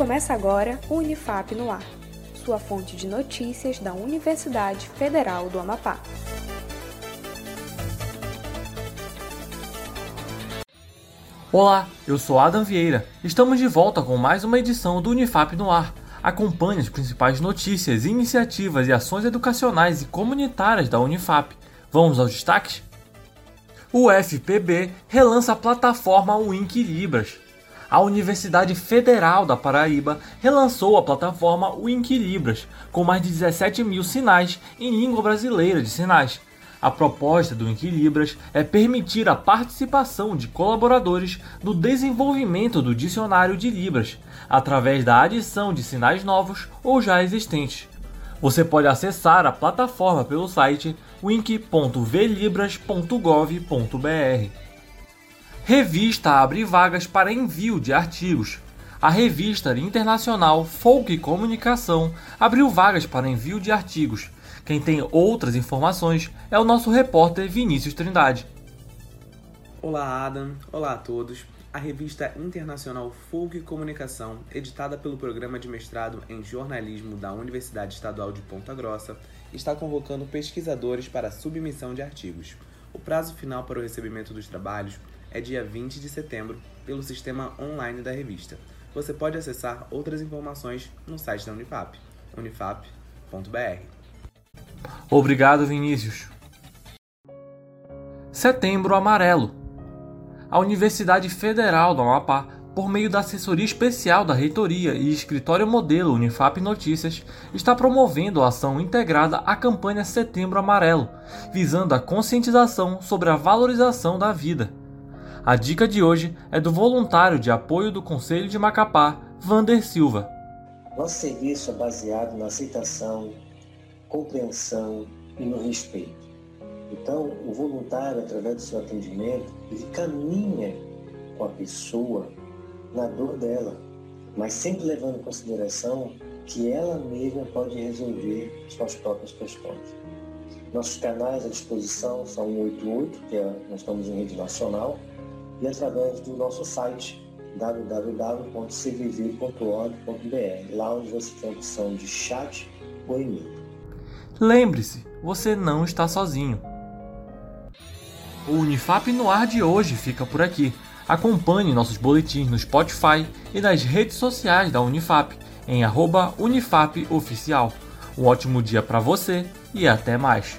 Começa agora o Unifap no Ar, sua fonte de notícias da Universidade Federal do Amapá. Olá, eu sou Adam Vieira. Estamos de volta com mais uma edição do Unifap no Ar. Acompanhe as principais notícias, iniciativas e ações educacionais e comunitárias da Unifap. Vamos aos destaques? O FPB relança a plataforma Wink Libras. A Universidade Federal da Paraíba relançou a plataforma Wink Libras, com mais de 17 mil sinais em língua brasileira de sinais. A proposta do Inquilibras é permitir a participação de colaboradores no desenvolvimento do dicionário de Libras, através da adição de sinais novos ou já existentes. Você pode acessar a plataforma pelo site wiki.vlibras.gov.br. Revista abre vagas para envio de artigos. A revista internacional Folk Comunicação abriu vagas para envio de artigos. Quem tem outras informações é o nosso repórter Vinícius Trindade. Olá, Adam. Olá a todos. A revista internacional Folk Comunicação, editada pelo Programa de Mestrado em Jornalismo da Universidade Estadual de Ponta Grossa, está convocando pesquisadores para submissão de artigos. O prazo final para o recebimento dos trabalhos é dia 20 de setembro pelo sistema online da revista. Você pode acessar outras informações no site da Unifap, unifap.br. Obrigado, Vinícius. Setembro Amarelo. A Universidade Federal do Amapá, por meio da assessoria especial da reitoria e escritório modelo Unifap Notícias, está promovendo a ação integrada à campanha Setembro Amarelo, visando a conscientização sobre a valorização da vida. A dica de hoje é do voluntário de apoio do Conselho de Macapá, Vander Silva. Nosso serviço é baseado na aceitação, compreensão e no respeito. Então, o voluntário, através do seu atendimento, ele caminha com a pessoa na dor dela, mas sempre levando em consideração que ela mesma pode resolver suas próprias questões. Nossos canais à disposição são 188, que é, nós estamos em rede nacional, e através do nosso site www.cvv.org.br, lá onde você tem a opção de chat ou e-mail. Lembre-se, você não está sozinho. O Unifap no ar de hoje fica por aqui. Acompanhe nossos boletins no Spotify e nas redes sociais da Unifap em @unifapoficial. Um ótimo dia para você e até mais.